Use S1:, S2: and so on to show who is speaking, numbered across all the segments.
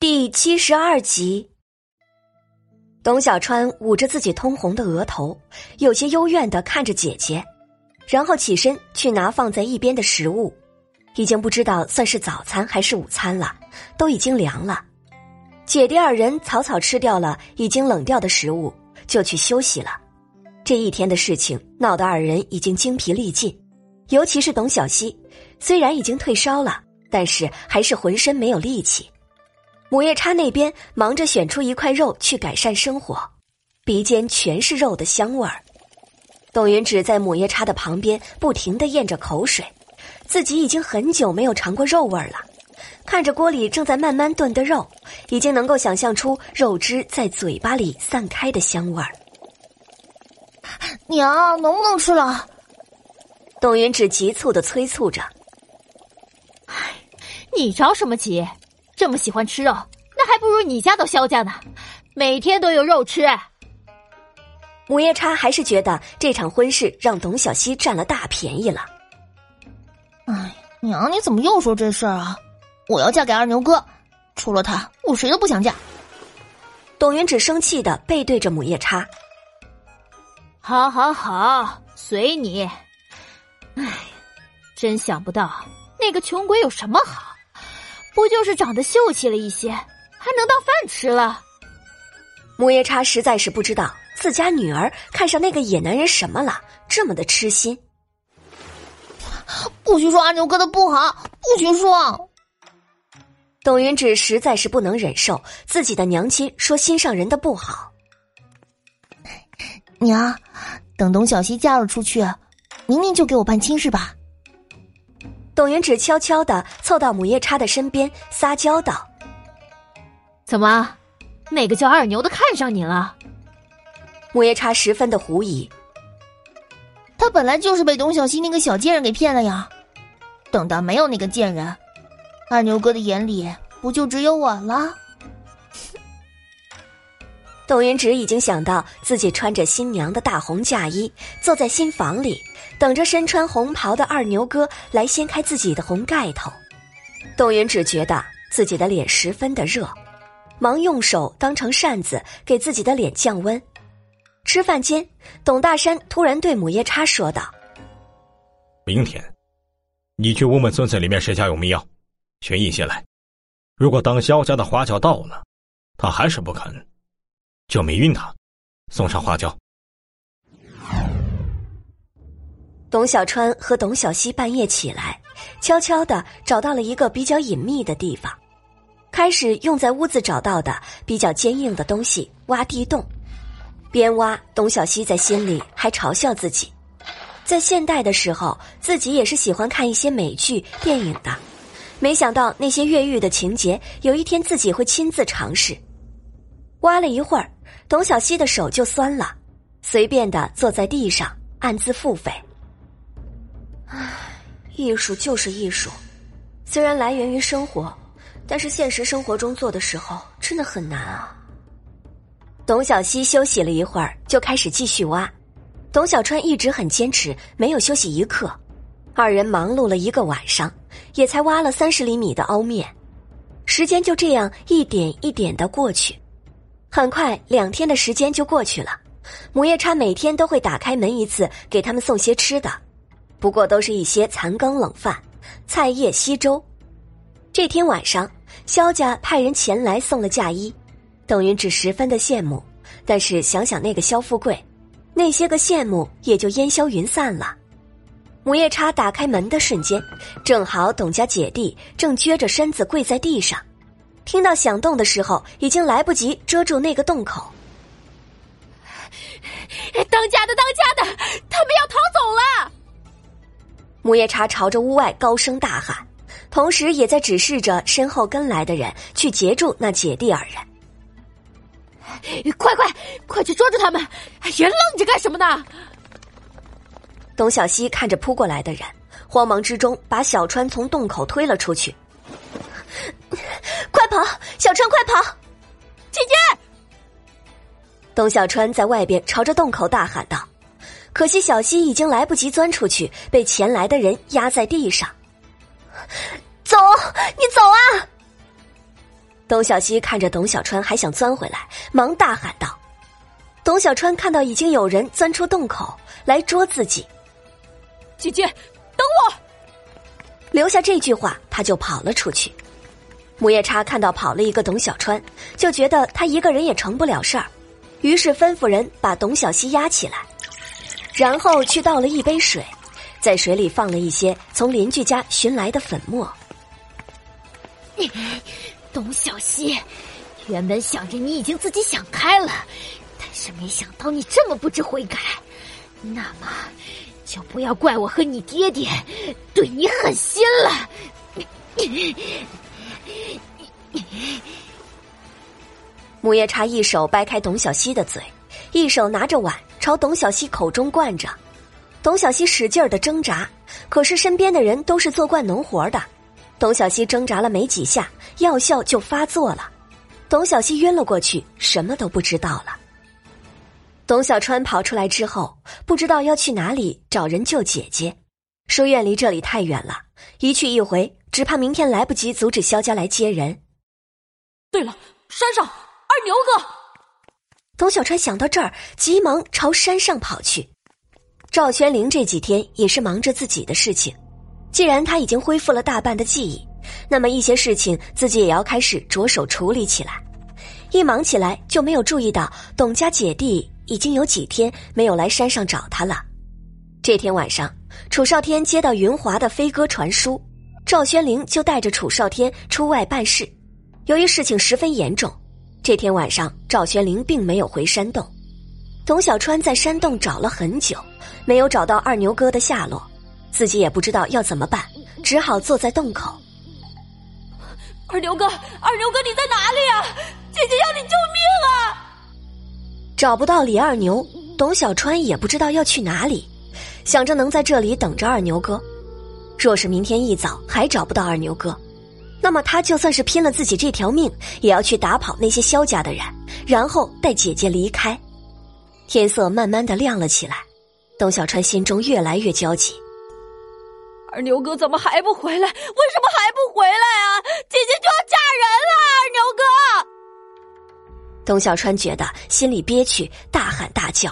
S1: 第七十二集，董小川捂着自己通红的额头，有些幽怨的看着姐姐，然后起身去拿放在一边的食物，已经不知道算是早餐还是午餐了，都已经凉了。姐弟二人草草吃掉了已经冷掉的食物，就去休息了。这一天的事情闹得二人已经精疲力尽，尤其是董小希，虽然已经退烧了，但是还是浑身没有力气。母夜叉那边忙着选出一块肉去改善生活，鼻尖全是肉的香味儿。董云只在母夜叉的旁边不停的咽着口水，自己已经很久没有尝过肉味儿了。看着锅里正在慢慢炖的肉，已经能够想象出肉汁在嘴巴里散开的香味儿。
S2: 娘，能不能吃了？
S1: 董云芷急促的催促着。
S3: 唉，你着什么急？这么喜欢吃肉，那还不如你家的萧家呢，每天都有肉吃。
S1: 母夜叉还是觉得这场婚事让董小希占了大便宜了。
S2: 哎，娘，你怎么又说这事儿啊？我要嫁给二牛哥，除了他，我谁都不想嫁。
S1: 董云只生气的背对着母夜叉。
S3: 好好好，随你。哎，真想不到那个穷鬼有什么好。不就是长得秀气了一些，还能当饭吃了？
S1: 母夜叉实在是不知道自家女儿看上那个野男人什么了，这么的痴心。
S2: 不许说阿牛哥的不好，不许说。
S1: 董云芷实在是不能忍受自己的娘亲说心上人的不好。
S2: 娘，等董小希嫁了出去，明年就给我办亲事吧。
S1: 董云芷悄悄的凑到母夜叉的身边，撒娇道：“
S3: 怎么，那个叫二牛的看上你了？”
S1: 母夜叉十分的狐疑。
S2: 他本来就是被董小希那个小贱人给骗了呀。等到没有那个贱人，二牛哥的眼里不就只有我了？
S1: 董云芷已经想到自己穿着新娘的大红嫁衣，坐在新房里。等着身穿红袍的二牛哥来掀开自己的红盖头，董云直觉得自己的脸十分的热，忙用手当成扇子给自己的脸降温。吃饭间，董大山突然对母夜叉说道：“
S4: 明天，你去问问村子里面谁家有迷药，寻一些来。如果当萧家的花轿到了，他还是不肯，就没晕他，送上花轿。”
S1: 董小川和董小希半夜起来，悄悄的找到了一个比较隐秘的地方，开始用在屋子找到的比较坚硬的东西挖地洞。边挖，董小希在心里还嘲笑自己，在现代的时候，自己也是喜欢看一些美剧、电影的，没想到那些越狱的情节，有一天自己会亲自尝试。挖了一会儿，董小希的手就酸了，随便的坐在地上，暗自腹诽。唉，艺术就是艺术，虽然来源于生活，但是现实生活中做的时候真的很难啊。董小希休息了一会儿，就开始继续挖。董小川一直很坚持，没有休息一刻。二人忙碌了一个晚上，也才挖了三十厘米的凹面。时间就这样一点一点的过去，很快两天的时间就过去了。母夜叉每天都会打开门一次，给他们送些吃的。不过都是一些残羹冷饭、菜叶稀粥。这天晚上，萧家派人前来送了嫁衣，董云只十分的羡慕。但是想想那个萧富贵，那些个羡慕也就烟消云散了。母夜叉打开门的瞬间，正好董家姐弟正撅着身子跪在地上，听到响动的时候，已经来不及遮住那个洞口。
S3: 当家的，当家的，他们要逃走了！
S1: 母夜叉朝着屋外高声大喊，同时也在指示着身后跟来的人去截住那姐弟二人。
S3: 快快快去捉住他们！人愣着干什么呢？
S1: 董小希看着扑过来的人，慌忙之中把小川从洞口推了出去。快跑，小川，快跑！
S3: 姐姐！
S1: 董小川在外边朝着洞口大喊道。可惜小溪已经来不及钻出去，被前来的人压在地上。走，你走啊！董小溪看着董小川还想钻回来，忙大喊道：“董小川看到已经有人钻出洞口来捉自己，
S3: 姐姐，等我！”
S1: 留下这句话，他就跑了出去。母夜叉看到跑了一个董小川，就觉得他一个人也成不了事儿，于是吩咐人把董小西压起来，然后去倒了一杯水，在水里放了一些从邻居家寻来的粉末。
S3: 董小西，原本想着你已经自己想开了，但是没想到你这么不知悔改，那么就不要怪我和你爹爹对你狠心了。
S1: 母夜叉一手掰开董小希的嘴，一手拿着碗朝董小希口中灌着。董小希使劲的挣扎，可是身边的人都是做惯农活的。董小希挣扎了没几下，药效就发作了，董小希晕了过去，什么都不知道了。董小川跑出来之后，不知道要去哪里找人救姐姐。书院离这里太远了，一去一回，只怕明天来不及阻止萧家来接人。
S3: 对了，山上牛哥。
S1: 董小川想到这儿，急忙朝山上跑去。赵宣灵这几天也是忙着自己的事情。既然他已经恢复了大半的记忆，那么一些事情自己也要开始着手处理起来。一忙起来就没有注意到董家姐弟已经有几天没有来山上找他了。这天晚上，楚少天接到云华的飞鸽传书，赵宣灵就带着楚少天出外办事。由于事情十分严重，这天晚上赵宣灵并没有回山洞。董小川在山洞找了很久，没有找到二牛哥的下落。自己也不知道要怎么办，只好坐在洞口。
S3: 二牛哥，二牛哥，你在哪里啊？姐姐要你救命啊！
S1: 找不到李二牛，董小川也不知道要去哪里，想着能在这里等着二牛哥。若是明天一早还找不到二牛哥，那么他就算是拼了自己这条命，也要去打跑那些萧家的人，然后带姐姐离开。天色慢慢的亮了起来，董小川心中越来越焦急。
S3: 二牛哥怎么还不回来？为什么还不回来啊？姐姐就要嫁人了！二牛哥，
S1: 董小川觉得心里憋屈，大喊大叫。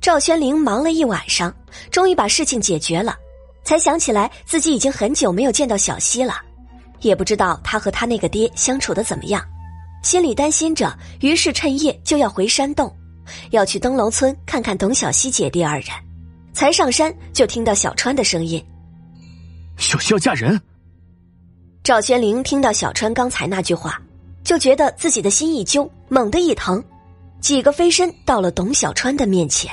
S1: 赵宣灵忙了一晚上，终于把事情解决了，才想起来自己已经很久没有见到小溪了，也不知道他和他那个爹相处的怎么样，心里担心着，于是趁夜就要回山洞，要去灯笼村看看董小希姐弟二人。才上山就听到小川的声音。
S5: 小希要嫁人。
S1: 赵宣灵听到小川刚才那句话，就觉得自己的心一揪，猛地一疼，几个飞身到了董小川的面前。